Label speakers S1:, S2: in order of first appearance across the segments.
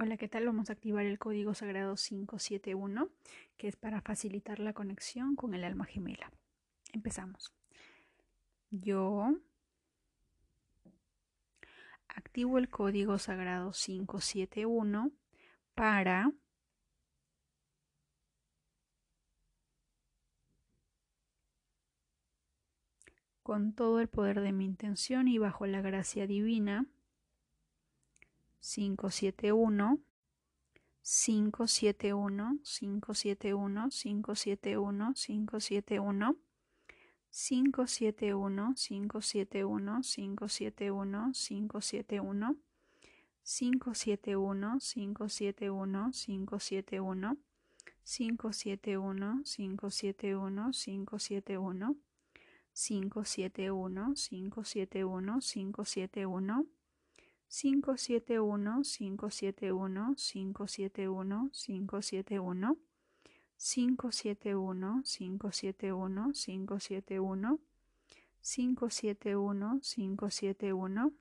S1: Hola, ¿qué tal? Vamos a activar el código sagrado 571, que es para facilitar la conexión con el alma gemela. Empezamos. Yo activo el código sagrado 571 para con todo el poder de mi intención y bajo la gracia divina 571 571 571 571 571 571 571 571 571 571 571 571 571 571 571 571 571 571 571 571 571 571 571 571 571 571 571 571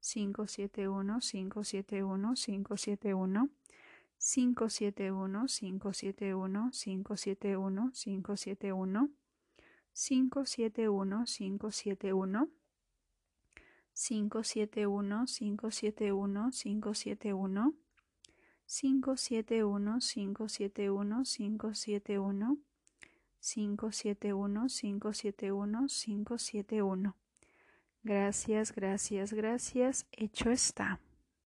S1: 571 571 571 571 571 571 571 571 571 571 571 571 571 571 571 571 571 Gracias, gracias, gracias. Hecho está.